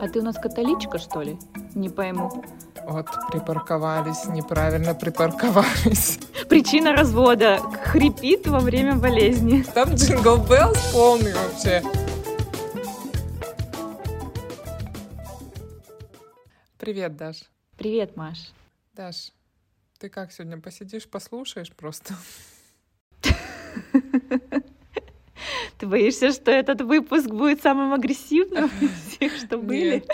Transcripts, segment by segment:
А ты у нас католичка, что ли? Не пойму. Вот припарковались, неправильно припарковались. Причина развода. Хрипит во время болезни. Там Jingle Bells полный вообще. Привет, Даш. Привет, Маш. Даш, ты как сегодня посидишь, послушаешь просто? Ты боишься, что этот выпуск будет самым агрессивным из всех, что были? Нет.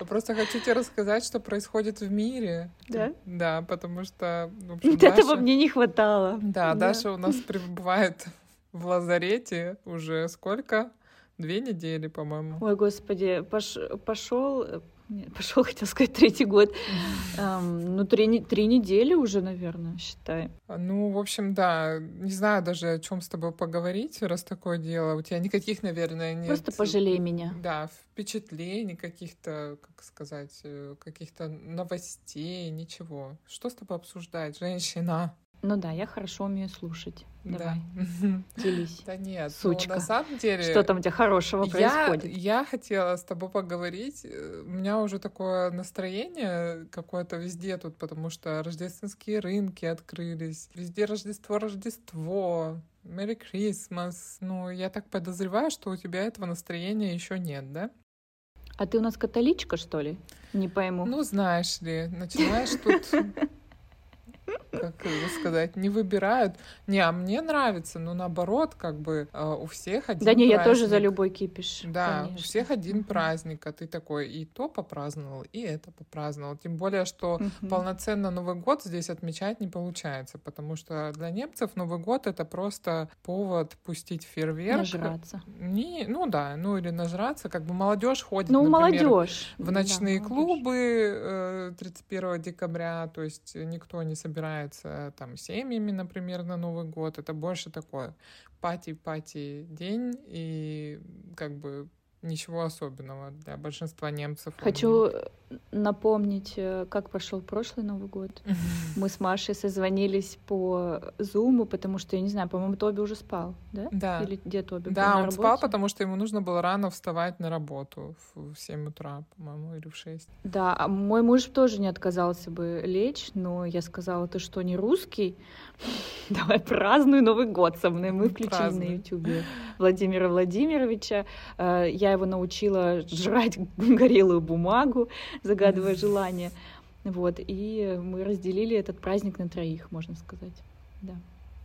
Я просто хочу тебе рассказать, что происходит в мире. Да? Да, потому что... В общем, Вот этого Даша- мне не хватало. Да, Даша у нас пребывает в лазарете уже сколько? Две недели, по-моему. Ой, господи, пошел, пошел, хотел сказать, третий год. Эм, ну, три, три недели уже, наверное, считай. Ну, в общем, да, не знаю даже, о чем с тобой поговорить, раз такое дело. У тебя никаких, наверное, нет... Просто пожалей меня. Да, впечатлений каких-то, как сказать, э, каких-то новостей, ничего. Что с тобой обсуждать, женщина? Ну да, я хорошо умею слушать. Давай, Да. делись. Да нет, Сучка. ну, на самом деле... Что там у тебя хорошего я, происходит? я хотела с тобой поговорить. Э, У меня уже такое настроение какое-то везде тут, потому что рождественские рынки открылись. Везде Рождество, Рождество. Merry Christmas. Ну, я так подозреваю, что у тебя этого настроения еще нет, да? А ты у нас католичка, что ли? Не пойму. Ну, знаешь ли, начинаешь тут, как сказать, не выбирают. Не, а мне нравится, но наоборот, как бы э, у всех один да не, я тоже за праздник. любой кипиш. Да, у конечно. всех один праздник, а ты такой и то попраздновал, и это попраздновал. Тем более, что Мгм. полноценно Новый год здесь отмечать не получается, потому что для немцев Новый год это просто повод пустить фейерверк. Нажраться. Не, ну да, ну или нажраться, как бы молодежь ходит, Ну, например, молодежь. в Да, ночные молодежь. клубы э, 31 декабря, то есть никто не собирается там семьями, например, на Новый год. Это больше такое пати-пати день и как бы ничего особенного для большинства немцев. Хочу напомнить, э, как прошел прошлый Новый год. Мы с Машей созвонились по Зуму, потому что, я не знаю, по-моему, Тоби уже спал, да? Да. Или где Тоби? Да, он спал, работе? потому что ему нужно было рано вставать на работу в в 7 утра, по-моему, или в 6. Да, а мой муж тоже не отказался бы лечь, но я сказала, ты что, не русский? Давай празднуй Новый год со мной. Мы включили Празднуй. на Ютубе Владимира Владимировича. Э, Я его научила жрать горелую бумагу, загадывая желание. Вот, и мы разделили этот праздник на троих, можно сказать. Да.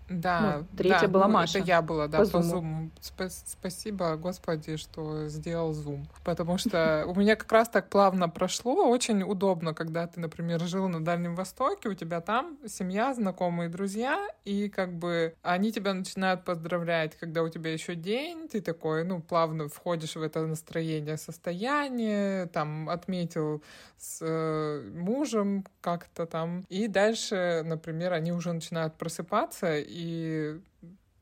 Да, Ну, третья да, была ну, Маша. Это я была, да, По по, зуму. Спа- спасибо, Господи, что сделал зум. Потому что у меня как раз так плавно прошло. Очень удобно, когда ты, например, жил на Дальнем Востоке, у тебя там семья, знакомые, друзья, и как бы они тебя начинают поздравлять, когда у тебя еще день, ты такой, ну, плавно входишь в это настроение, состояние, там, отметил с э, мужем как-то там. И дальше, например, они уже начинают просыпаться, и,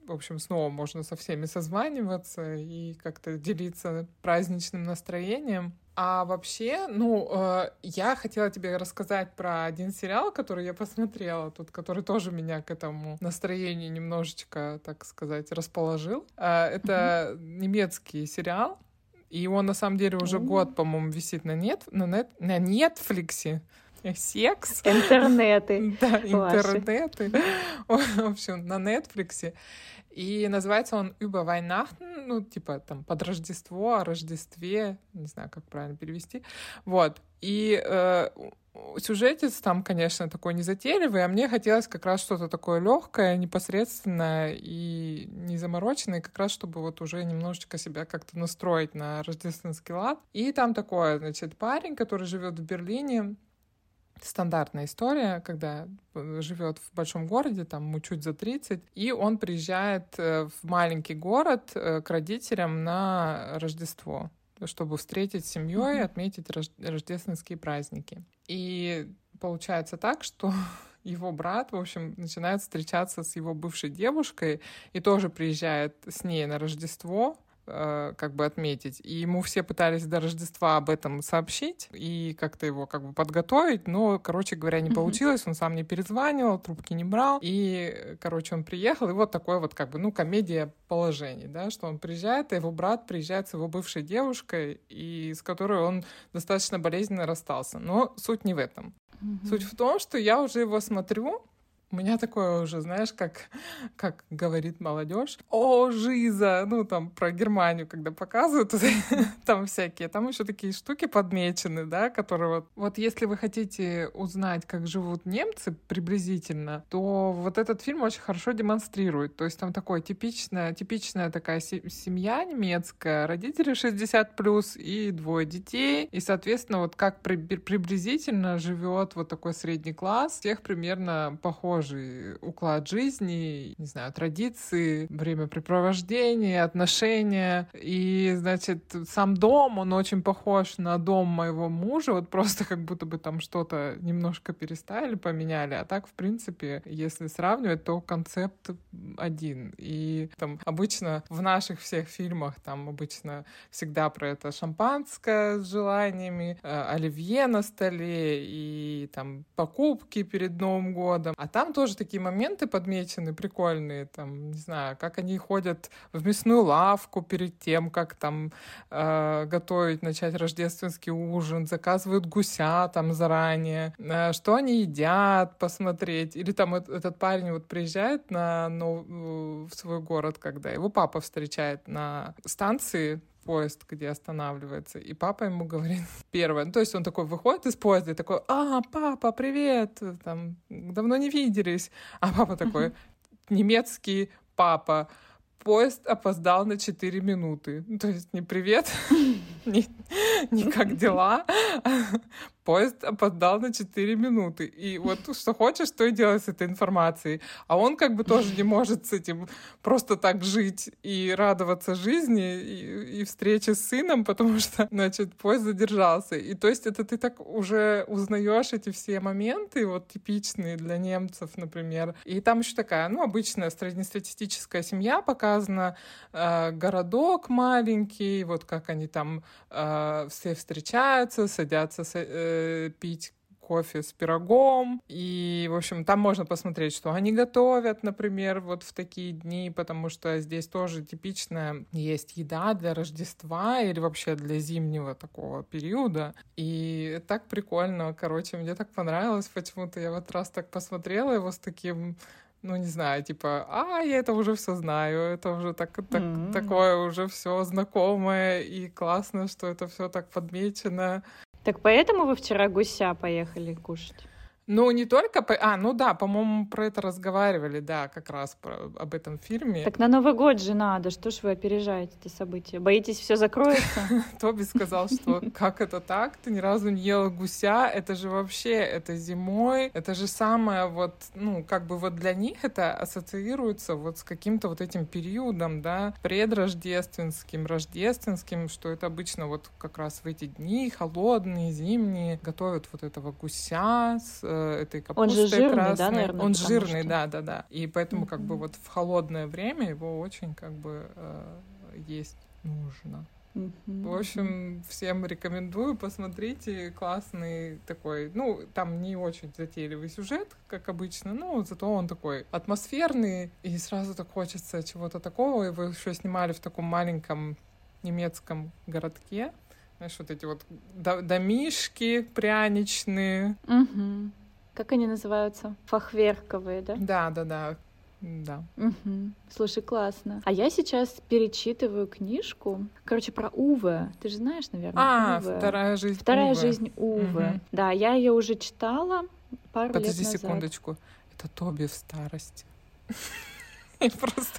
в общем, снова можно со всеми созваниваться и как-то делиться праздничным настроением. А вообще, ну, э, я хотела тебе рассказать про один сериал, который я посмотрела тут, который тоже меня к этому настроению немножечко, так сказать, расположил. Э, это немецкий сериал, и он на самом деле уже О. год, по-моему, висит на нет, на нет, на Нетфликсе. Секс. Интернеты. Да, интернеты. В общем, на Нетфликсе. И называется он «Über Weihnachten», ну, типа там «Под Рождество», «О Рождестве», не знаю, как правильно перевести. Вот. И э, сюжетец там, конечно, такой незатейливый, а мне хотелось как раз что-то такое легкое, непосредственное и не замороченное, как раз чтобы вот уже немножечко себя как-то настроить на рождественский лад. И там такое, значит, парень, который живет в Берлине, стандартная история, когда э, живет в большом городе, там ему чуть за 30, и он приезжает э, в маленький город э, к родителям на Рождество, чтобы встретить с семьей, Мгм. отметить рож- рождественские праздники. И получается так, что его брат, в общем, начинает встречаться с его бывшей девушкой и тоже приезжает с ней на Рождество как бы отметить. И ему все пытались до Рождества об этом сообщить и как-то его как бы подготовить, но, короче говоря, не получилось, он сам не перезванивал, трубки не брал, и, короче, он приехал, и вот такой вот как бы, ну, комедия положений, да, что он приезжает, а его брат приезжает с его бывшей девушкой, и с которой он достаточно болезненно расстался. Но суть не в этом. Mm-hmm. Суть в том, что я уже его смотрю, у меня такое уже, знаешь, как, как говорит молодежь. О, жиза! Ну, там про Германию, когда показывают, там всякие, там еще такие штуки подмечены, да, которые вот... Вот если вы хотите узнать, как живут немцы приблизительно, то вот этот фильм очень хорошо демонстрирует. То есть там такое типичная, типичная такая семья немецкая, родители 60 плюс и двое детей. И, соответственно, вот как при, приблизительно живет вот такой средний класс, всех примерно похож похожий уклад жизни, не знаю, традиции, времяпрепровождения, отношения. И, значит, сам дом, он очень похож на дом моего мужа, вот просто как будто бы там что-то немножко переставили, поменяли. А так, в принципе, если сравнивать, то концепт один. И там обычно в наших всех фильмах там обычно всегда про это шампанское с желаниями, э, оливье на столе и там покупки перед Новым годом. А там там тоже такие моменты подмечены, прикольные, там, не знаю, как они ходят в мясную лавку перед тем, как там э, готовить, начать рождественский ужин, заказывают гуся там заранее, э, что они едят, посмотреть. Или там этот парень вот приезжает на, ну, в свой город, когда его папа встречает на станции, поезд, где останавливается, и папа ему говорит первое, ну, то есть он такой выходит из поезда и такой, а, папа, привет, там, давно не виделись, а папа такой, немецкий папа, поезд опоздал на 4 минуты. Ну, то есть не привет, не, не как дела, поезд опоздал на 4 минуты. И вот что хочешь, то и делай с этой информацией. А он как бы тоже не может с этим просто так жить и радоваться жизни и, и встрече с сыном, потому что, значит, поезд задержался. И то есть это ты так уже узнаешь эти все моменты, вот типичные для немцев, например. И там еще такая, ну, обычная среднестатистическая семья показана, э, городок маленький, вот как они там э, все встречаются, садятся, э, пить кофе с пирогом. И, в общем, там можно посмотреть, что они готовят, например, вот в такие дни, потому что здесь тоже типично есть еда для Рождества или вообще для зимнего такого периода. И так прикольно, короче, мне так понравилось почему-то. Я вот раз так посмотрела его с таким ну, не знаю, типа, а, я это уже все знаю, это уже так, так, mm-hmm. такое уже все знакомое и классно, что это все так подмечено. Так поэтому вы вчера гуся поехали кушать? Ну, не только... По... А, ну да, по-моему, про это разговаривали, да, как раз про... об этом фильме. Так на Новый год же надо, что ж вы опережаете это событие? Боитесь, все закроется? Тоби сказал, что как это так? Ты ни разу не ела гуся, это же вообще, это зимой, это же самое вот, ну, как бы вот для них это ассоциируется вот с каким-то вот этим периодом, да, предрождественским, рождественским, что это обычно вот как раз в эти дни холодные, зимние, готовят вот этого гуся с э, этой капустой Он же жирный, красной. да, наверное? Он жирный, что... да, да, да. И поэтому mm-hmm. как бы вот в холодное время его очень как бы э, есть нужно. В общем, всем рекомендую, посмотрите, классный такой, ну, там не очень затейливый сюжет, как обычно, но зато он такой атмосферный, и сразу так хочется чего-то такого, вы еще снимали в таком маленьком немецком городке, знаешь, вот эти вот домишки пряничные. Угу. Как они называются? Фахверковые, да? Да, да, да. Да. Угу. Слушай, классно. А я сейчас перечитываю книжку, короче, про Уве. Ты же знаешь, наверное. А, Уве. вторая жизнь. Вторая Уве. жизнь Уве. Угу. Да, я ее уже читала пару Подожди лет назад. секундочку. Это Тоби в старости.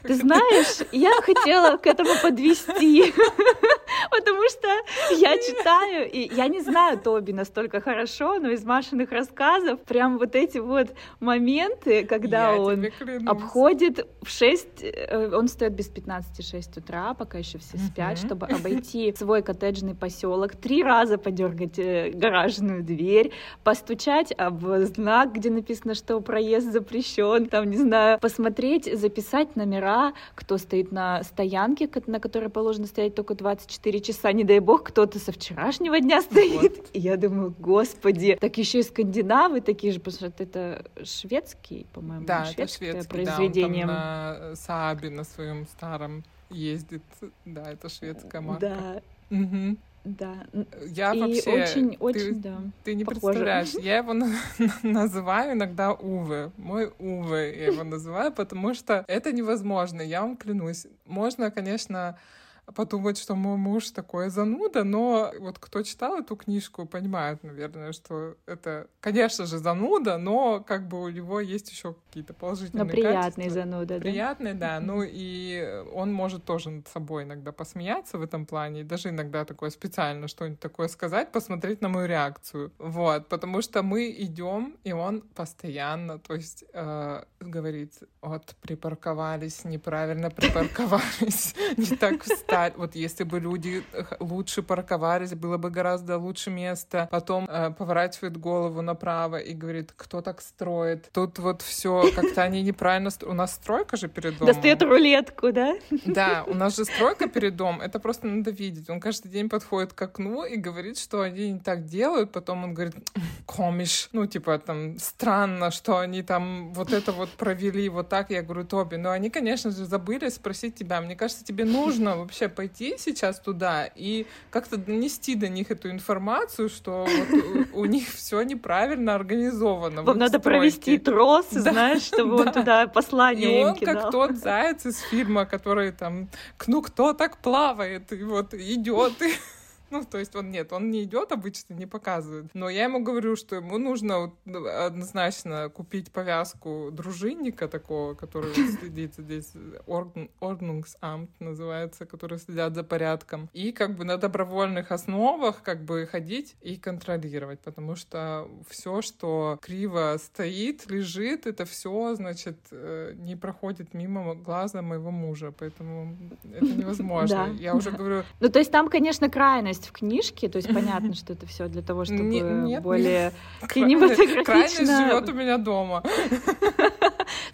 Ты знаешь, я хотела к этому подвести, потому что я читаю и я не знаю Тоби настолько хорошо, но из Машиных рассказов прям вот эти вот моменты, когда Я он обходит в 6, э, он стоит без 15 6 утра, пока еще все спят, чтобы обойти свой коттеджный поселок, три раза подергать э, гаражную дверь, постучать об знак, где написано, что проезд запрещен, там, не знаю, посмотреть, записать номера, кто стоит на стоянке, на которой положено стоять только 24 часа, не дай бог, кто-то со вчерашнего дня стоит. И я думаю, господи, так еще и скандинавы такие же, потому что это шведский, по-моему, Да, это шведское шведский, произведение. да, он там на Саабе на своем старом ездит. Да, это шведская марка. Да, Мгм. да. Я и вообще... очень, ты- очень, да. Ты не Похоже. представляешь, я его на- называю иногда Уве. Мой Уве я его называю, потому что это невозможно, я вам клянусь. Можно, конечно, подумать, что мой муж такой зануда, но вот кто читал эту книжку, понимает, наверное, что это, конечно же, зануда, но как бы у него есть еще какие-то положительные Но приятный качества. зануда, да? Приятный, да. Ну и он может тоже над собой иногда посмеяться в этом плане, и даже иногда такое специально что-нибудь такое сказать, посмотреть на мою реакцию. Вот, потому что мы идем, и он постоянно, то есть э, говорит, вот припарковались, неправильно припарковались, не так встали. Вот если бы люди лучше парковались, было бы гораздо лучше место. Потом э, поворачивает голову направо и говорит, кто так строит. Тут вот все как-то они неправильно. У нас стройка же перед домом. Достает рулетку, да? Да, у нас же стройка перед домом, это просто надо видеть. Он каждый день подходит к окну и говорит, что они не так делают. Потом он говорит, комиш, ну, типа, там, странно, что они там вот это вот провели вот так. Я говорю, Тоби, ну, они, конечно же, забыли спросить тебя. Мне кажется, тебе нужно вообще пойти сейчас туда и как-то донести до них эту информацию, что вот у, у них все неправильно организовано. Вам надо провести трос, Да, знаешь, чтобы он да. туда И послание им он как тот заяц из фильма, который там, ну кто так плавает, и вот идет. И... Ну, то есть он нет, он не идет обычно, не показывает. Но я ему говорю, что ему нужно ну, однозначно купить повязку дружинника такого, который следит здесь, Ордн- Ordnungsamt называется, который следят за порядком. И как бы на добровольных основах как бы ходить и контролировать, потому что все, что криво стоит, лежит, это все, значит, э, не проходит мимо глаза моего мужа, поэтому это невозможно. Я уже говорю, Ну, то есть там, конечно, крайность в книжке, то есть понятно, что это все для того, чтобы Не- нет, более крайность кинематографично. живет у меня дома.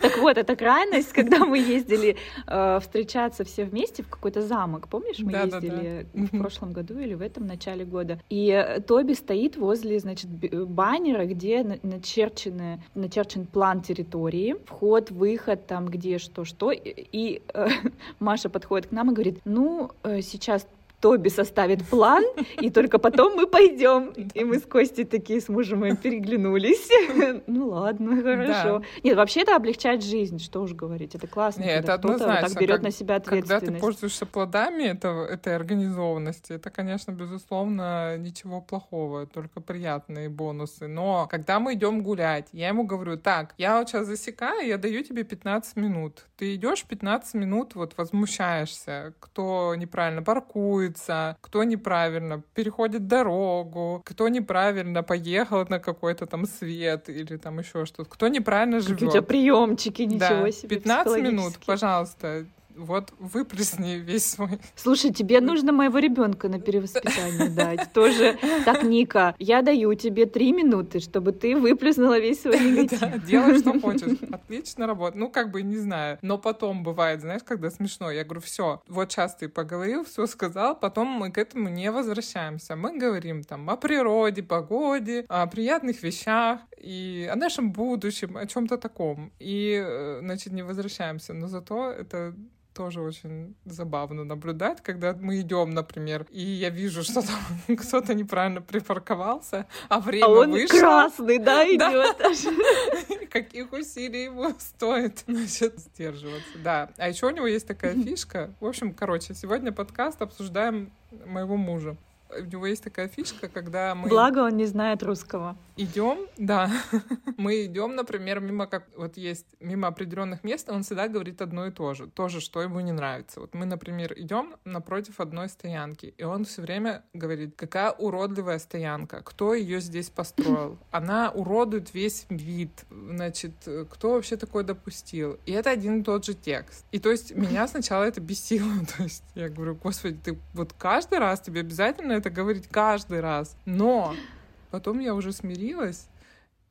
Так вот, это крайность, когда мы ездили э, встречаться все вместе в какой-то замок. Помнишь, мы Да-да-да. ездили в Мгм. прошлом году или в этом начале года. И Тоби стоит возле, значит, баннера, где на- начерчены, начерчен план территории, вход, выход, там где что, что. И, и, э, Маша подходит к нам и говорит, ну, э, сейчас Тоби составит план, и только потом мы пойдем. И мы с Костей такие с мужем моим переглянулись. Ну ладно, хорошо. Нет, вообще это облегчает жизнь, что уж говорить. Это классно, Не, когда это кто-то так берет на себя Когда ты ответственность. пользуешься плодами этого, этой организованности, это, конечно, безусловно, ничего плохого, только приятные бонусы. Но когда мы идем гулять, я ему говорю, так, я вот сейчас засекаю, я даю тебе 15 минут. Ты идешь 15 минут, вот возмущаешься, кто неправильно паркуется, кто неправильно переходит дорогу, кто неправильно поехал на какой-то там свет или там еще что-то, кто неправильно живет. Какие у тебя приемчики, ничего Да, себе. 15 минут, пожалуйста. Вот выплесни весь свой... Слушай, тебе нужно моего ребенка на перевоспитание дать. Тоже. Так, Ника, я даю тебе три минуты, чтобы ты выплеснула весь свой негатив. Да, делай, что хочешь. Отлично работает. Ну, как бы, не знаю. Но потом бывает, знаешь, когда смешно. Я говорю, все, вот сейчас ты поговорил, все сказал, потом мы к этому не возвращаемся. Мы говорим там о природе, погоде, о приятных вещах и о нашем будущем, о чем-то таком. И, э, значит, не возвращаемся. Но зато это тоже очень забавно наблюдать, когда мы идем, например, и я вижу, что там кто-то неправильно припарковался, а время А он вышло. красный, да, идет. Каких усилий ему стоит, значит, сдерживаться. Да. А еще у него есть такая фишка. В общем, короче, сегодня подкаст обсуждаем моего мужа. У него есть такая фишка, когда мы... Благо он не знает русского. Идем, да, мы идем, например, мимо как вот есть мимо определенных мест, он всегда говорит одно и то же, тоже, что ему не нравится. Вот мы, например, идем напротив одной стоянки, и он все время говорит, какая уродливая стоянка, кто ее здесь построил, она уродует весь вид, значит, кто вообще такое допустил. И это один и тот же текст. И то есть меня сначала это бесило, то есть я говорю, господи, ты вот каждый раз тебе обязательно это говорить каждый раз, но Потом я уже смирилась,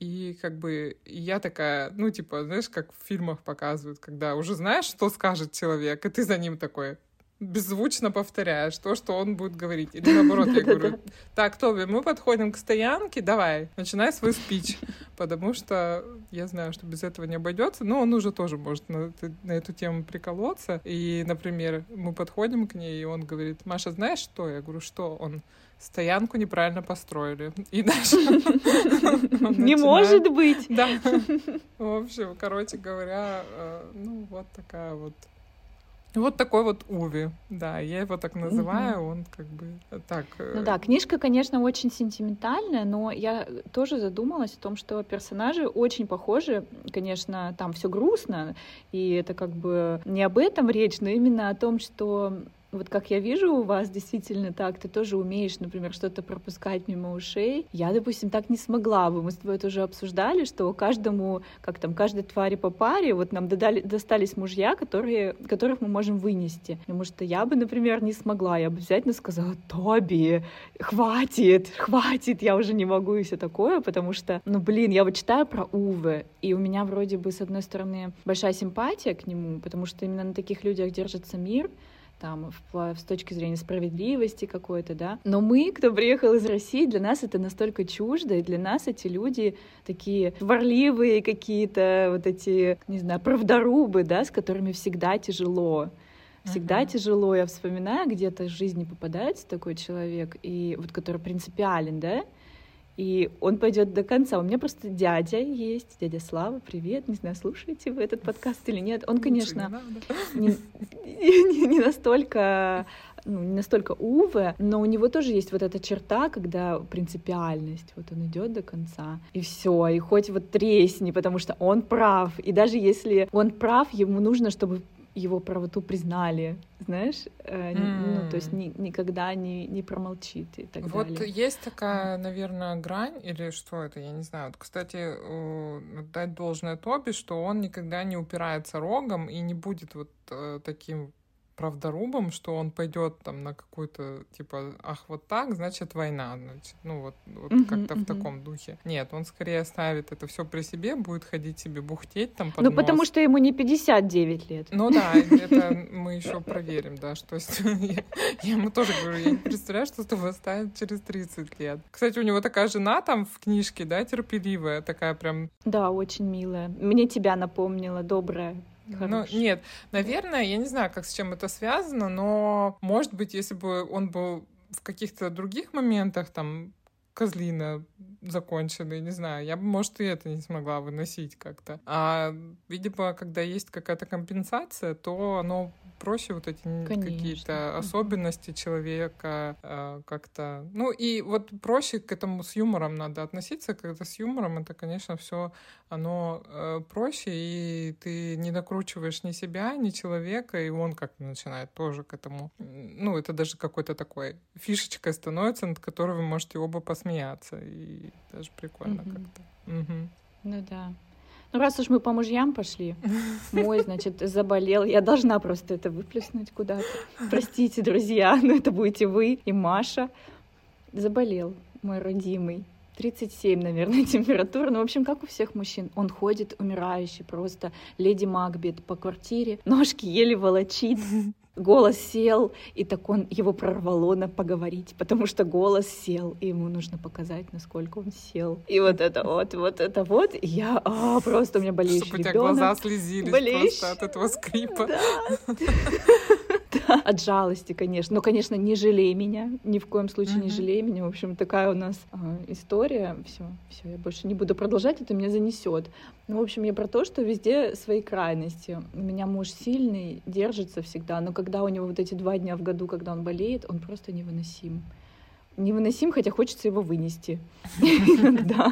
и как бы я такая, ну, типа, знаешь, как в фильмах показывают, когда уже знаешь, что скажет человек, и ты за ним такой беззвучно повторяешь то, что он будет говорить. Или наоборот, я говорю, так, Тоби, мы подходим к стоянке, давай, начинай свой спич. Потому что я знаю, что без этого не обойдется, но он уже тоже может на, на эту тему приколоться. И, например, мы подходим к ней, и он говорит, Маша, знаешь что? Я говорю, что? Он, стоянку неправильно построили. И дальше Не может быть! Да. В общем, короче говоря, э, ну вот такая вот вот такой вот Уви, да, я его так называю, угу. он как бы так. Ну да, книжка, конечно, очень сентиментальная, но я тоже задумалась о том, что персонажи очень похожи, конечно, там все грустно, и это как бы не об этом речь, но именно о том, что вот как я вижу у вас действительно так, ты тоже умеешь, например, что-то пропускать мимо ушей. Я, допустим, так не смогла бы. Мы с тобой тоже обсуждали, что каждому, как там, каждой твари по паре, вот нам додали, достались мужья, которые, которых мы можем вынести. Потому что я бы, например, не смогла. Я бы обязательно сказала, Тоби, хватит, хватит, я уже не могу и все такое, потому что, ну, блин, я вот читаю про Увы, и у меня вроде бы, с одной стороны, большая симпатия к нему, потому что именно на таких людях держится мир, там, в, с точки зрения справедливости какой-то, да. Но мы, кто приехал из России, для нас это настолько чуждо, и для нас эти люди такие варливые какие-то, вот эти, не знаю, правдорубы, да, с которыми всегда тяжело. Всегда uh-huh. тяжело. Я вспоминаю, где-то в жизни попадается такой человек, и вот который принципиален, да, и он пойдет до конца. У меня просто дядя есть, дядя Слава, привет, не знаю, слушаете вы этот подкаст или нет. Он, конечно, не, не, не настолько ну, не настолько увы, но у него тоже есть вот эта черта, когда принципиальность, вот он идет до конца, и все, и хоть вот тресни, потому что он прав, и даже если он прав, ему нужно, чтобы его правоту признали, знаешь, э, mm. ну, то есть ни, никогда не, не промолчит и так вот далее. Вот есть такая, наверное, грань, или что это, я не знаю. Вот, кстати, дать должное Тоби, что он никогда не упирается рогом и не будет вот э, таким правдорубом, что он пойдет там на какую-то, типа, ах, вот так, значит, война, значит, ну вот, вот uh-huh, как-то uh-huh. в таком духе. Нет, он скорее оставит это все при себе, будет ходить себе бухтеть там под Ну, нос. потому что ему не 59 лет. Ну да, это мы еще проверим, да, что я, я ему тоже говорю, я не представляю, что с тобой станет через 30 лет. Кстати, у него такая жена там в книжке, да, терпеливая, такая прям... Да, очень милая. Мне тебя напомнила, добрая. Ну, нет, наверное, я не знаю, как с чем это связано, но, может быть, если бы он был в каких-то других моментах, там, козлина законченный, не знаю, я бы, может, и это не смогла выносить как-то. А, видимо, когда есть какая-то компенсация, то оно проще вот эти какие-то особенности человека э, как-то. Ну и вот проще к этому с юмором надо относиться, когда с юмором это, конечно, все оно э, проще, и ты не накручиваешь ни себя, ни человека, и он как-то начинает тоже к этому. Ну, это даже какой-то такой фишечкой становится, над которой вы можете оба посмеяться, и даже прикольно mm-hmm. как-то. Угу. Ну да. Ну, раз уж мы по мужьям пошли, мой, значит, заболел, я должна просто это выплеснуть куда-то. Простите, друзья, но это будете вы и Маша. Заболел мой родимый. 37, наверное, температура. Ну, в общем, как у всех мужчин. Он ходит умирающий просто. Леди Макбет по квартире, ножки еле волочит голос сел, и так он его прорвало на поговорить, потому что голос сел, и ему нужно показать, насколько он сел. И вот это вот, вот это вот, и я а, просто у меня болеющий Чтобы у тебя глаза слезились болеющий. просто от этого скрипа. Да. От жалости, конечно. Но, конечно, не жалей меня, ни в коем случае не жалей меня. В общем, такая у нас а, история. Все, все, я больше не буду продолжать, это меня занесет. Ну, в общем, я про то, что везде свои крайности. У меня муж сильный, держится всегда, но когда у него вот эти два дня в году, когда он болеет, он просто невыносим невыносим, хотя хочется его вынести иногда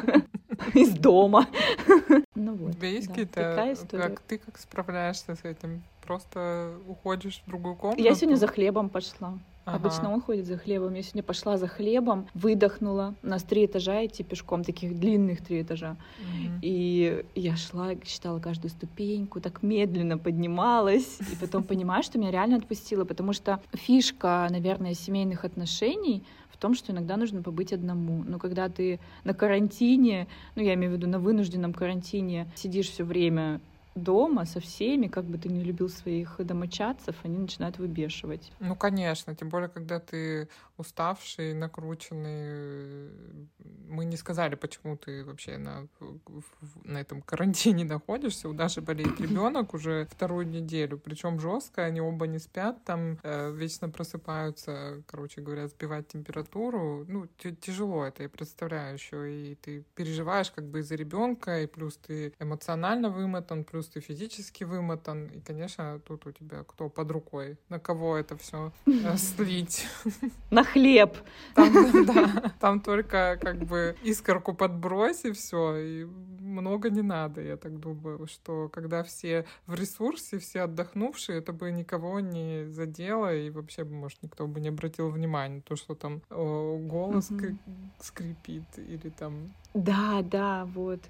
из дома. Ну вот. У тебя есть какие-то... Как ты как справляешься с этим? Просто уходишь в другую комнату? Я сегодня за хлебом пошла. Ага. Обычно он ходит за хлебом. Я сегодня пошла за хлебом, выдохнула. У нас три этажа идти пешком, таких длинных три этажа. Угу. И я шла, считала каждую ступеньку, так медленно поднималась. И потом понимаю, что меня реально отпустило, потому что фишка, наверное, семейных отношений в том, что иногда нужно побыть одному. Но когда ты на карантине, ну я имею в виду на вынужденном карантине, сидишь все время дома со всеми, как бы ты не любил своих домочадцев, они начинают выбешивать. Ну, конечно, тем более, когда ты уставший, накрученный. Мы не сказали, почему ты вообще на, на этом карантине находишься. У Даши болеет ребенок уже вторую неделю, причем жестко, они оба не спят, там э, вечно просыпаются, короче говоря, сбивать температуру. Ну, тяжело это, я представляю еще. И ты переживаешь как бы из-за ребенка, и плюс ты эмоционально вымотан, плюс ты физически вымотан. И, конечно, тут у тебя кто под рукой, на кого это все э, слить. На хлеб. Там, да, там только как бы искорку подбрось и все, и много не надо, я так думаю, что когда все в ресурсе, все отдохнувшие, это бы никого не задело, и вообще, может, никто бы не обратил внимания то, что там о, голос угу. скрипит или там... Да, да, вот.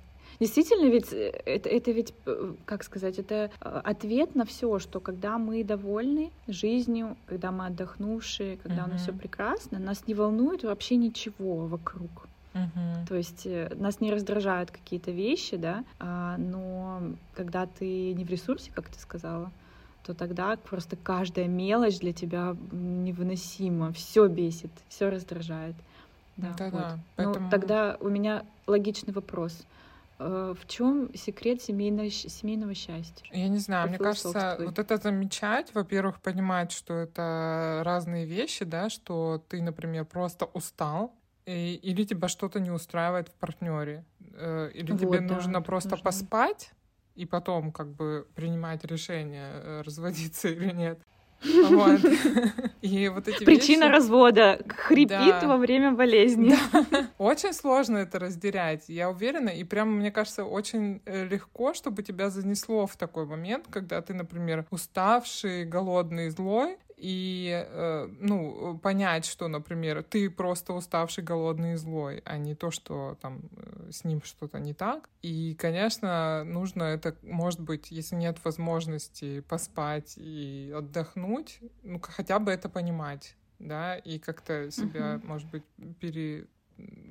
Действительно, ведь э, это, это ведь, э, как сказать, это э, ответ на все, что когда мы довольны жизнью, когда мы отдохнувшие, когда uh-huh. у нас все прекрасно, нас не волнует вообще ничего вокруг. Uh-huh. То есть нас не раздражают какие-то вещи, да, а, но когда ты не в ресурсе, как ты сказала, то тогда просто каждая мелочь для тебя невыносима, все бесит, все раздражает. Да, да, вот. да. Поэтому... Ну, тогда у меня логичный вопрос. Э, в чем секрет семейного, семейного счастья? Я не знаю, мне кажется, вот это замечать, во-первых, понимать, что это разные вещи, да, что ты, например, просто устал, и, или тебя что-то не устраивает в партнере, э, или вот, тебе да, нужно просто нужно. поспать, и потом как бы принимать решение, э, разводиться или нет. Вот. И вот эти Причина вещи... развода хрипит да. во время болезни. Да. Очень сложно это разделять, я уверена. И прямо, мне кажется, очень э, легко, чтобы тебя занесло в такой момент, когда ты, например, уставший, голодный, злой, и, э, ну, понять, что, например, ты просто уставший, голодный и злой, а не то, что там э, с ним что-то не так. И, конечно, нужно это, может быть, если нет возможности поспать и отдохнуть, ну, хотя бы это понимать, да, и как-то себя, uh-huh. может быть, пере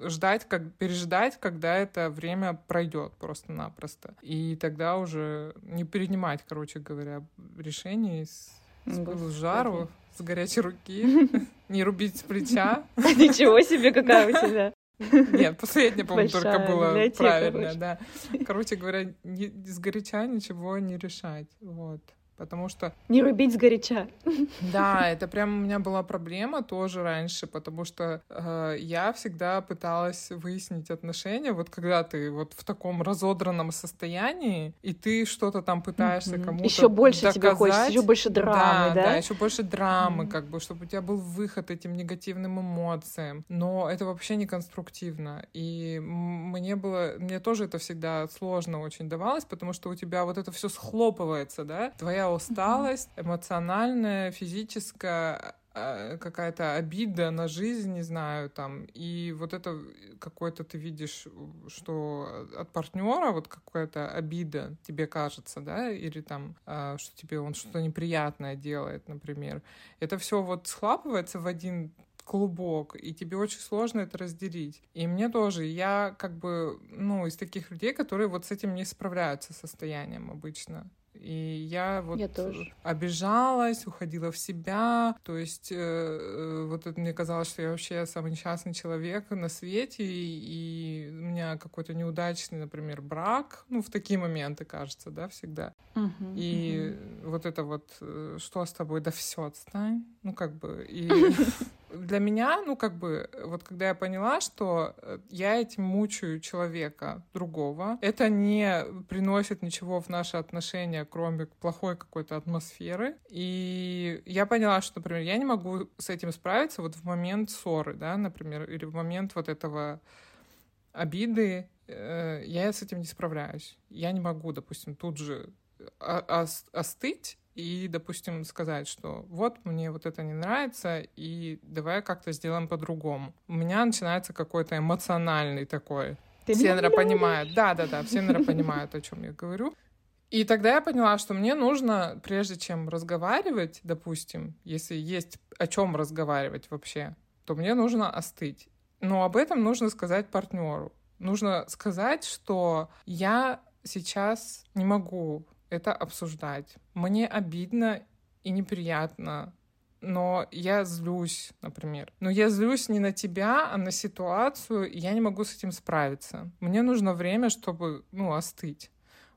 ждать, как переждать, когда это время пройдет просто-напросто. И тогда уже не принимать, короче говоря, решений с с жару, с горячей руки, не рубить с плеча. Ничего себе, какая у тебя. Нет, последнее, по-моему, только было правильно, да. Короче говоря, с горяча ничего не решать, вот потому что... Не рубить сгоряча. Да, это прям у меня была проблема тоже раньше, потому что э, я всегда пыталась выяснить отношения, вот когда ты вот в таком разодранном состоянии, и ты что-то там пытаешься mm-hmm. кому-то Еще больше доказать. тебе хочется, еще больше драмы, да? Да, да еще больше драмы, mm-hmm. как бы, чтобы у тебя был выход этим негативным эмоциям. Но это вообще не конструктивно. И мне было, мне тоже это всегда сложно очень давалось, потому что у тебя вот это все схлопывается, да, твоя усталость эмоциональная, физическая, а, какая-то обида на жизнь, не знаю, там, и вот это какой-то ты видишь, что от партнера вот какая-то обида тебе кажется, да, или там, а, что тебе он что-то неприятное делает, например. Это все вот схлапывается в один клубок, и тебе очень сложно это разделить. И мне тоже, я как бы, ну, из таких людей, которые вот с этим не справляются состоянием обычно. И я вот я тоже. обижалась, уходила в себя. То есть э, вот это мне казалось, что я вообще самый несчастный человек на свете, и, и у меня какой-то неудачный, например, брак. Ну, в такие моменты, кажется, да, всегда. Uh-huh, и uh-huh. вот это вот, э, что с тобой, да все, отстань. Ну, как бы, и... для меня, ну, как бы, вот когда я поняла, что э, я этим мучаю человека другого, это не приносит ничего в наши отношения, кроме плохой какой-то атмосферы. И я поняла, что, например, я не могу с этим справиться вот в момент ссоры, да, например, или в момент вот этого обиды, э, я с этим не справляюсь. Я не могу, допустим, тут же остыть и, допустим, сказать, что вот мне вот это не нравится, и давай как-то сделаем по-другому. У меня начинается какой-то эмоциональный такой. Ты все, наверное, понимают. Да, да, да, все, наверное, понимают, о чем я говорю. И тогда я поняла, что мне нужно, прежде чем разговаривать, допустим, если есть о чем разговаривать вообще, то мне нужно остыть. Но об этом нужно сказать партнеру. Нужно сказать, что я сейчас не могу это обсуждать. Мне обидно и неприятно, но я злюсь, например. Но я злюсь не на тебя, а на ситуацию, и я не могу с этим справиться. Мне нужно время, чтобы, ну, остыть.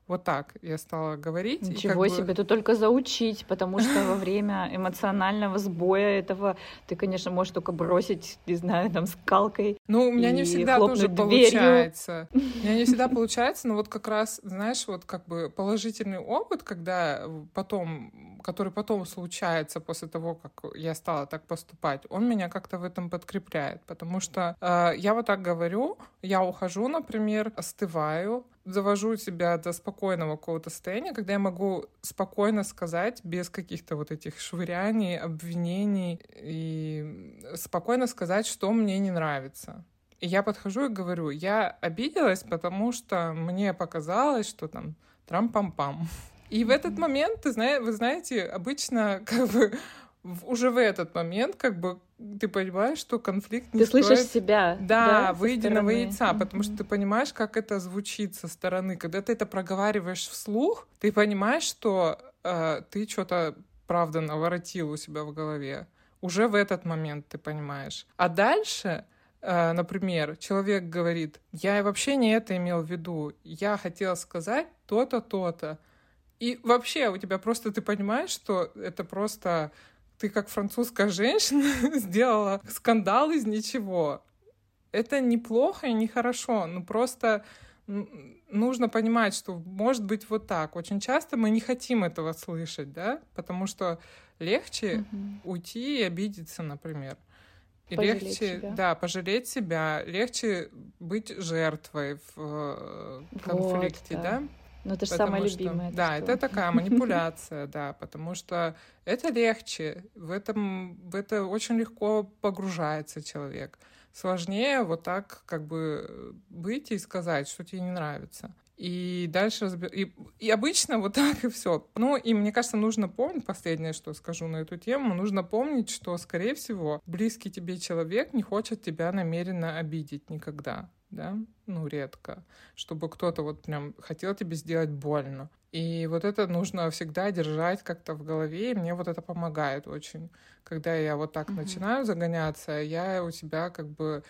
Вот так я стала говорить. Ничего себе, бы... ты только заучить, потому что во время эмоционального сбоя этого ты, конечно, можешь только бросить, не знаю, там, скалкой. Ну, у меня не всегда тоже дверью. получается. У меня не всегда получается, но вот как раз, знаешь, вот как бы положительный опыт, когда потом, который потом случается после того, как я стала так поступать, он меня как-то в этом подкрепляет, потому что э, я вот так говорю, я ухожу, например, остываю, завожу себя до спокойного какого-то состояния, когда я могу спокойно сказать, без каких-то вот этих швыряний, обвинений, и спокойно сказать, что мне не нравится. И я подхожу и говорю, я обиделась, потому что мне показалось, что там трам-пам-пам. И в этот момент, ты знаешь, вы знаете, обычно как бы уже в этот момент как бы ты понимаешь, что конфликт не Ты стоит... слышишь себя. Да, да выеденного яйца, mm-hmm. потому что ты понимаешь, как это звучит со стороны. Когда ты это проговариваешь вслух, ты понимаешь, что э, ты что-то правда наворотил у себя в голове. Уже в этот момент ты понимаешь. А дальше, э, например, человек говорит, я вообще не это имел в виду, я хотел сказать то-то, то-то. И вообще у тебя просто ты понимаешь, что это просто ты как французская женщина сделала скандал из ничего. Это неплохо и нехорошо, но просто нужно понимать, что может быть вот так. Очень часто мы не хотим этого слышать, да, потому что легче угу. уйти и обидеться, например. И пожалеть легче, себя. да, пожалеть себя, легче быть жертвой в э, конфликте, вот, да. да? Ну, это же самое что, любимое. Да, это такая манипуляция, да, потому что это легче, в этом, в это очень легко погружается человек. Сложнее вот так как бы быть и сказать, что тебе не нравится. И дальше разбер... и, и обычно вот так и все. Ну, и мне кажется, нужно помнить, последнее, что скажу на эту тему, нужно помнить, что, скорее всего, близкий тебе человек не хочет тебя намеренно обидеть никогда да, ну, редко, чтобы кто-то вот прям хотел тебе сделать больно. И вот это нужно всегда держать как-то в голове, и мне вот это помогает очень. Когда я вот так mm-hmm. начинаю загоняться, я у себя как бы...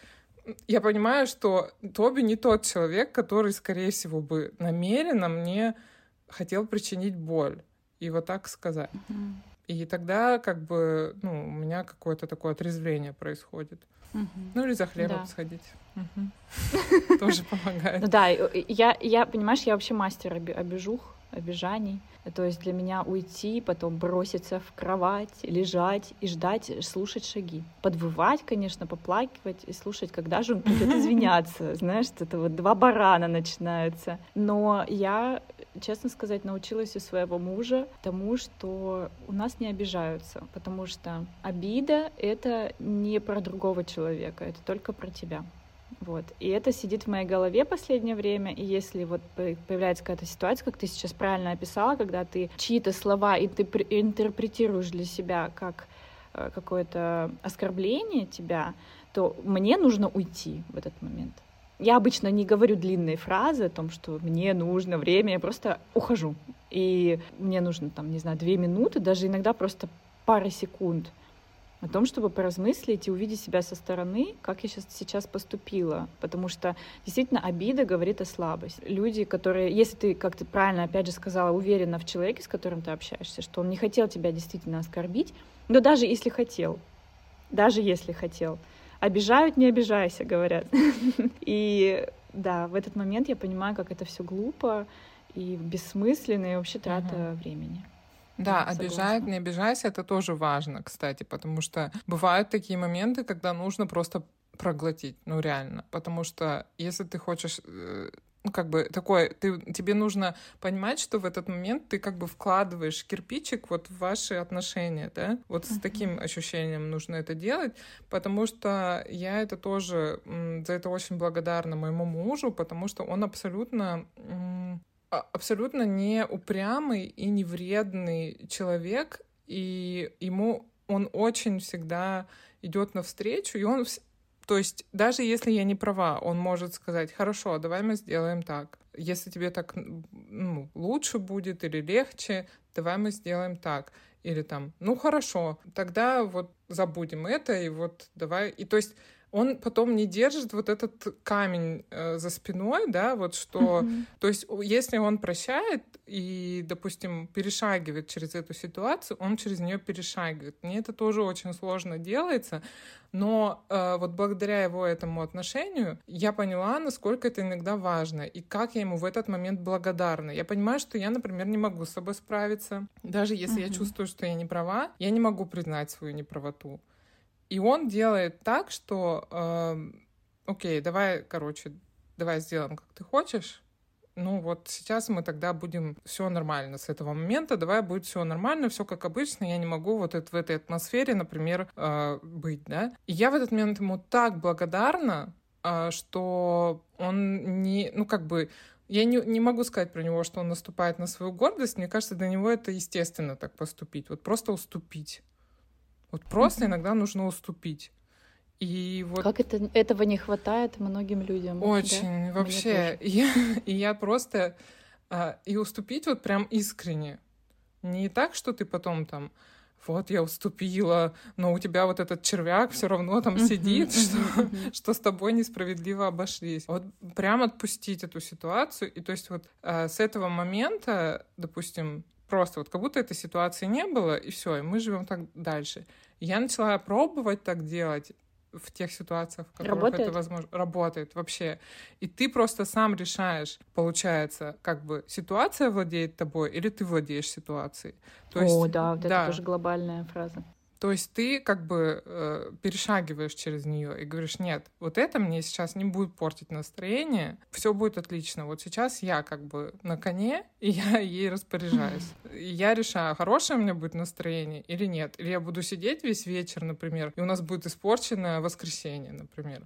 Я понимаю, что Тоби не тот человек, который, скорее всего, бы намеренно мне хотел причинить боль. И вот так сказать. Mm-hmm. И тогда как бы, ну, у меня какое-то такое отрезвление происходит. Угу. Ну или за хлебом да. сходить. Угу. Тоже помогает. Ну да, я, я, понимаешь, я вообще мастер обижух, обижаний. То есть для меня уйти, потом броситься в кровать, лежать и ждать, слушать шаги. Подвывать, конечно, поплакивать и слушать, когда же он придет извиняться. Знаешь, это вот два барана начинаются. Но я, честно сказать, научилась у своего мужа тому, что у нас не обижаются, потому что обида — это не про другого человека, это только про тебя. Вот. И это сидит в моей голове последнее время, и если вот появляется какая-то ситуация, как ты сейчас правильно описала, когда ты чьи-то слова и ты интерпретируешь для себя как э, какое-то оскорбление тебя, то мне нужно уйти в этот момент. Я обычно не говорю длинные фразы о том, что мне нужно время, я просто ухожу. И мне нужно, там, не знаю, две минуты, даже иногда просто пара секунд — о том, чтобы поразмыслить и увидеть себя со стороны, как я сейчас, сейчас поступила. Потому что действительно обида говорит о слабости. Люди, которые, если ты, как ты правильно опять же сказала, уверена в человеке, с которым ты общаешься, что он не хотел тебя действительно оскорбить, но даже если хотел, даже если хотел. Обижают, не обижайся, говорят. И да, в этот момент я понимаю, как это все глупо и бессмысленно, и вообще трата угу. времени. Да, обижает, не обижайся, это тоже важно, кстати, потому что бывают такие моменты, когда нужно просто проглотить, ну реально, потому что если ты хочешь э, ну, как бы такое, ты, тебе нужно понимать, что в этот момент ты как бы вкладываешь кирпичик вот в ваши отношения, да, вот uh-huh. с таким ощущением нужно это делать, потому что я это тоже, за это очень благодарна моему мужу, потому что он абсолютно а, абсолютно не упрямый и не вредный человек, и ему он очень всегда идет навстречу, и он, то есть даже если я не права, он может сказать, хорошо, давай мы сделаем так. Если тебе так ну, лучше будет или легче, давай мы сделаем так. Или там, ну хорошо, тогда вот забудем это, и вот давай. И то есть он потом не держит вот этот камень э, за спиной, да, вот что, mm-hmm. то есть если он прощает и, допустим, перешагивает через эту ситуацию, он через нее перешагивает. Мне это тоже очень сложно делается, но э, вот благодаря его этому отношению я поняла, насколько это иногда важно и как я ему в этот момент благодарна. Я понимаю, что я, например, не могу с собой справиться, даже если mm-hmm. я чувствую, что я не права, я не могу признать свою неправоту. И он делает так, что, э, окей, давай, короче, давай сделаем, как ты хочешь. Ну вот сейчас мы тогда будем все нормально с этого момента, давай будет все нормально, все как обычно, я не могу вот это, в этой атмосфере, например, э, быть, да. И я в этот момент ему так благодарна, э, что он не, ну как бы, я не, не могу сказать про него, что он наступает на свою гордость. Мне кажется, для него это естественно так поступить. Вот просто уступить. Вот просто иногда нужно уступить. И вот... Как это, этого не хватает многим людям. Очень, да? вообще. И я, и я просто... А, и уступить вот прям искренне. Не так, что ты потом там вот я уступила, но у тебя вот этот червяк все равно там сидит, что, что с тобой несправедливо обошлись. Вот прям отпустить эту ситуацию. И то есть вот а, с этого момента, допустим, просто вот как будто этой ситуации не было, и все, и мы живем так дальше. Я начала пробовать так делать в тех ситуациях, в которых работает? это возможно. Работает вообще. И ты просто сам решаешь, получается, как бы ситуация владеет тобой или ты владеешь ситуацией. То есть, О, да, вот да. это тоже глобальная фраза. То есть ты как бы э, перешагиваешь через нее и говоришь, нет, вот это мне сейчас не будет портить настроение, все будет отлично. Вот сейчас я как бы на коне, и я ей распоряжаюсь. И я решаю, хорошее у меня будет настроение или нет. Или я буду сидеть весь вечер, например, и у нас будет испорченное воскресенье, например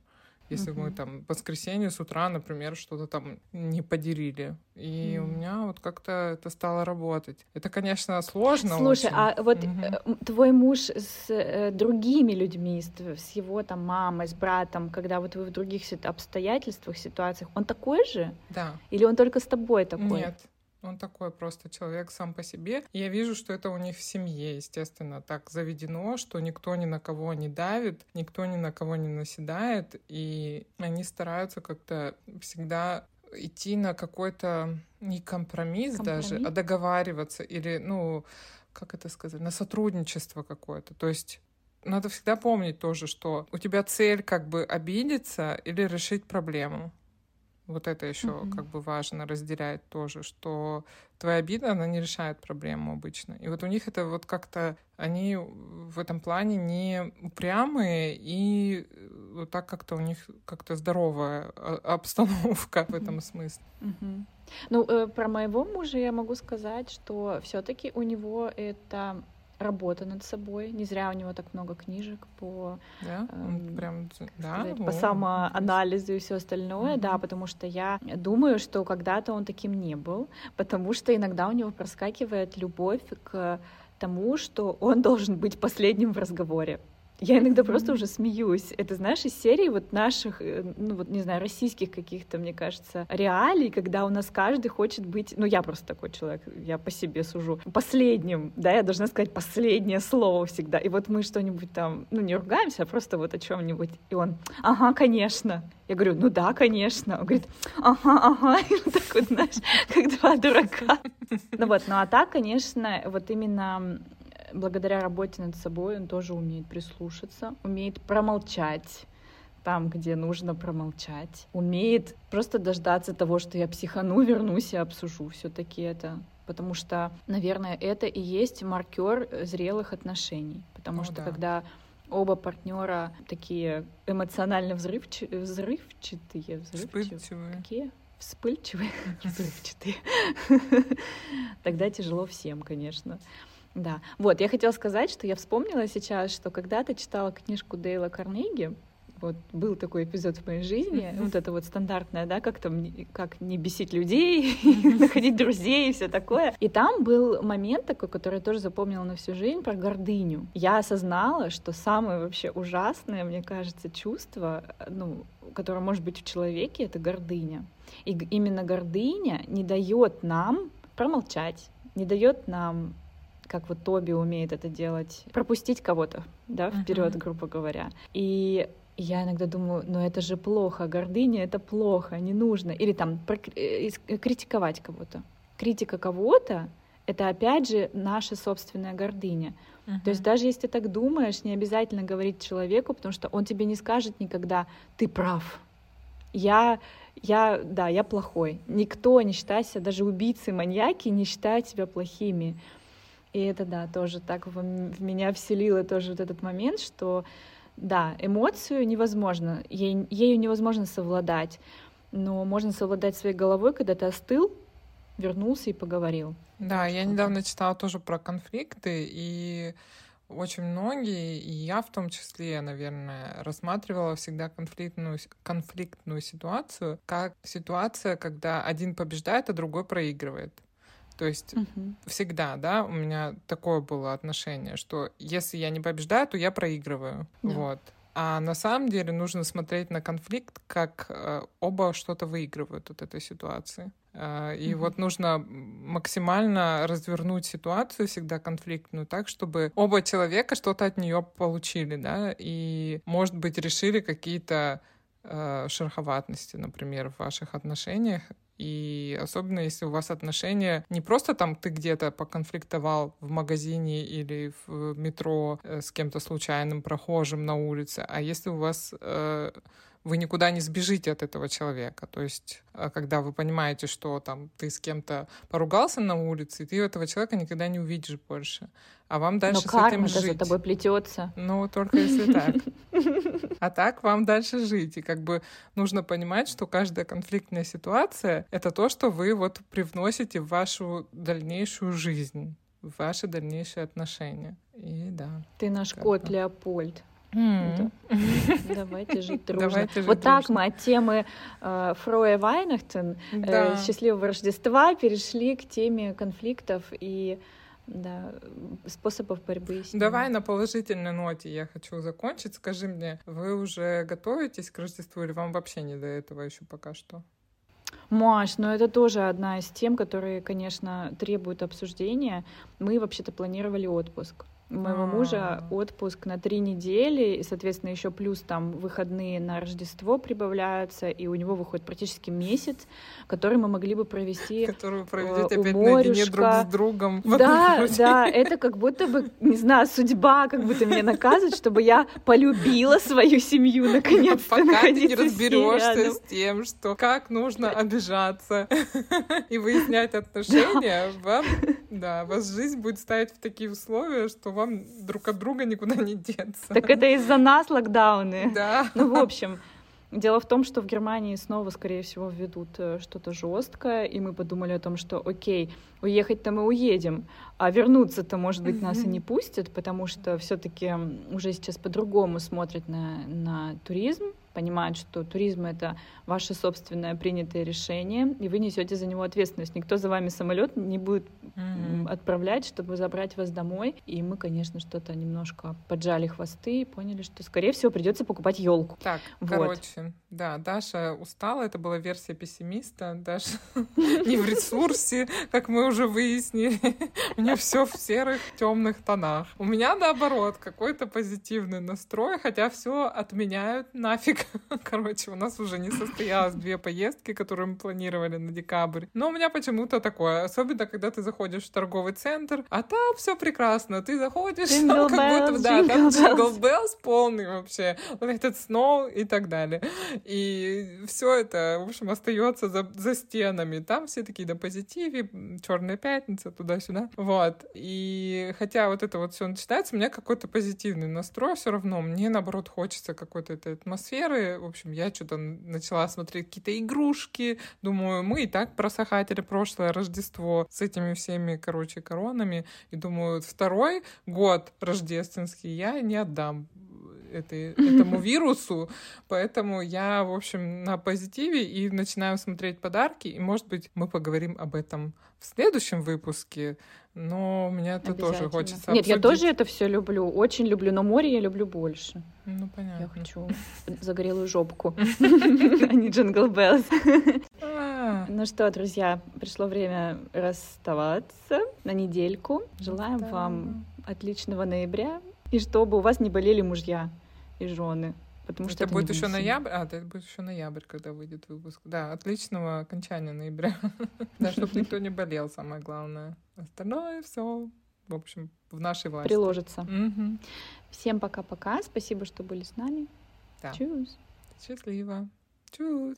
если uh-huh. мы там в воскресенье с утра, например, что-то там не поделили. И uh-huh. у меня вот как-то это стало работать. Это, конечно, сложно. Слушай, очень. а вот uh-huh. твой муж с э, другими людьми, с, с его там мамой, с братом, когда вот вы в других обстоятельствах, ситуациях, он такой же? Да. Или он только с тобой такой? Нет. Он такой просто человек сам по себе. И я вижу, что это у них в семье, естественно, так заведено, что никто ни на кого не давит, никто ни на кого не наседает, и они стараются как-то всегда идти на какой-то не компромисс, компромисс даже, а договариваться или, ну, как это сказать, на сотрудничество какое-то. То есть надо всегда помнить тоже, что у тебя цель как бы обидеться или решить проблему. Вот это еще mm-hmm. как бы важно разделять тоже, что твоя обида, она не решает проблему обычно. И вот у них это вот как-то, они в этом плане не упрямые, и вот так как-то у них как-то здоровая а, обстановка в этом смысле. Mm-hmm. Ну, э, про моего мужа я могу сказать, что все-таки у него это работа над собой. Не зря у него так много книжек по, да? э, прям, да? сказать, по самоанализу и все остальное, mm-hmm. да, потому что я думаю, что когда-то он таким не был, потому что иногда у него проскакивает любовь к тому, что он должен быть последним в разговоре. Я иногда просто уже смеюсь. Это, знаешь, из серии вот наших, э, ну вот, не знаю, российских каких-то, мне кажется, реалий, когда у нас каждый хочет быть, ну я просто такой человек, я по себе сужу, последним, да, я должна сказать последнее слово всегда. И вот мы что-нибудь там, ну не ругаемся, а просто вот о чем-нибудь. И он, ага, конечно. Я говорю, ну да, конечно. Он говорит, ага, ага. И вот так вот, знаешь, как два дурака. Ну вот, ну а так, конечно, вот именно благодаря работе над собой он тоже умеет прислушаться, умеет промолчать там, где нужно промолчать, умеет просто дождаться того, что я психану, вернусь и обсужу все-таки это. Потому что, наверное, это и есть маркер зрелых отношений. Потому О, что да. когда оба партнера такие эмоционально взрывчи... взрывчатые, взрывчивые, Вспыльчивые. какие? Вспыльчивые, взрывчатые. Тогда тяжело всем, конечно. Да. Вот, я хотела сказать, что я вспомнила сейчас, что когда-то читала книжку Дейла Карнеги, вот был такой эпизод в моей жизни, вот это вот стандартное, да, как там, как не бесить людей, находить друзей и все такое. И там был момент такой, который я тоже запомнила на всю жизнь, про гордыню. Я осознала, что самое вообще ужасное, мне кажется, чувство, ну, которое может быть в человеке, это гордыня. И именно гордыня не дает нам промолчать, не дает нам как вот Тоби умеет это делать, пропустить кого-то, да, вперед, грубо говоря. И я иногда думаю, ну это же плохо, гордыня это плохо, не нужно. Или там э, э, критиковать кого-то. Критика кого-то — это опять же наша собственная гордыня. То есть даже если ты так думаешь, не обязательно говорить человеку, потому что он тебе не скажет никогда «ты прав». Я, я, да, я плохой. Никто не считает себя, даже убийцы, маньяки не считают себя плохими. И это, да, тоже так в, меня вселило тоже вот этот момент, что, да, эмоцию невозможно, ей, ею невозможно совладать, но можно совладать своей головой, когда ты остыл, вернулся и поговорил. Да, я недавно читала тоже про конфликты, и очень многие, и я в том числе, наверное, рассматривала всегда конфликтную, конфликтную ситуацию как ситуация, когда один побеждает, а другой проигрывает. То есть Мгм. всегда, да, у меня такое было отношение, что если я не побеждаю, то я проигрываю. Да. Вот. А на самом деле нужно смотреть на конфликт, как э, оба что-то выигрывают от этой ситуации. Э, и Мгм. вот нужно максимально развернуть ситуацию всегда конфликтную так, чтобы оба человека что-то от нее получили, да, и, может быть, решили какие-то э, шероховатости, например, в ваших отношениях. И особенно если у вас отношения не просто там ты где-то поконфликтовал в магазине или в метро э, с кем-то случайным прохожим на улице, а если у вас э, вы никуда не сбежите от этого человека. То есть, э, когда вы понимаете, что там ты с кем-то поругался на улице, ты этого человека никогда не увидишь больше. А вам дальше Но с этим карма-то за жить. тобой плетется. Ну, только если так. А так вам дальше жить. И как бы нужно понимать, что каждая конфликтная ситуация — это то, что вы вот привносите в вашу дальнейшую жизнь, в ваши дальнейшие отношения. И да. Ты наш кот бы. Леопольд. М. Давайте жить дружно. Давайте жить вот так дружно. мы от темы э, Фроя Вайнахтен, э, Да. счастливого Рождества, перешли к теме конфликтов и да, способов борьбы с ними. Давай на положительной ноте я хочу закончить. Скажи мне, вы уже готовитесь к Рождеству или вам вообще не до этого еще пока что? Маш, но это тоже одна из тем, которые, конечно, требуют обсуждения. Мы вообще-то планировали отпуск. Моего А. мужа отпуск на три недели, и, соответственно, еще плюс там выходные на Рождество прибавляются, и у него выходит практически месяц, который мы могли бы провести Которую проведете у опять наедине друг морюшка. с другом. Да, да, это как будто бы, не знаю, судьба как будто меня наказывает, чтобы я полюбила свою семью наконец-то. Пока ты не разберешься с тем, что как нужно обижаться и выяснять отношения, вам, да, вас жизнь будет ставить в такие условия, что вам друг от друга никуда не деться. Так это из-за нас локдауны. Да. Ну, в общем, дело в том, что в Германии снова, скорее всего, введут э, что-то жесткое, и мы подумали о том, что, окей, уехать-то мы уедем, а вернуться-то, может быть, нас и не пустят, потому что все-таки уже сейчас по-другому смотрят на, на туризм, понимают, что туризм это ваше собственное принятое решение, и вы несете за него ответственность. Никто за вами самолет не будет Мгм. отправлять, чтобы забрать вас домой. И мы, конечно, что-то немножко поджали хвосты и поняли, что, скорее всего, придется покупать елку. Так, Вот. короче, Да, Даша устала, это была версия пессимиста. Даша не в ресурсе, как мы уже выяснили. У нее все в серых, темных тонах. У меня наоборот, какой-то позитивный настрой, хотя все отменяют нафиг. Короче, у нас уже не состоялось две поездки, которые мы планировали на декабрь. Но у меня почему-то такое, особенно когда ты заходишь в торговый центр, а там все прекрасно. Ты заходишь, там как будто, да, там беллс полный вообще, этот сноу и так далее. И все это, в общем, остается за, за стенами. Там все такие на позитиве, Черная пятница, туда-сюда. Вот. И хотя вот это вот все начинается, у меня какой-то позитивный настрой все равно. Мне, наоборот, хочется какой-то этой атмосферы. В общем, я что-то начала смотреть какие-то игрушки. Думаю, мы и так просохатели прошлое Рождество с этими всеми, короче, коронами. И думаю, второй год рождественский я не отдам этой, этому вирусу, поэтому я, в общем, на позитиве и начинаю смотреть подарки, и, может быть, мы поговорим об этом в следующем выпуске, но меня это тоже хочется Нет, я тоже это все люблю, очень люблю, но море я люблю больше. Ну, понятно. Я хочу загорелую жопку, а не джингл беллс. А. Ну что, друзья, пришло время расставаться на недельку. Желаем вам отличного ноября, и чтобы у вас не болели мужья и жены. Потому это что это будет еще ноябрь, а, это будет еще ноябрь, когда выйдет выпуск. Да, отличного окончания ноября. Да, чтобы никто не болел, самое главное. Остальное все, в общем, в нашей власти. Приложится. Всем пока-пока. Спасибо, что были с нами. Да. Счастливо. Чус.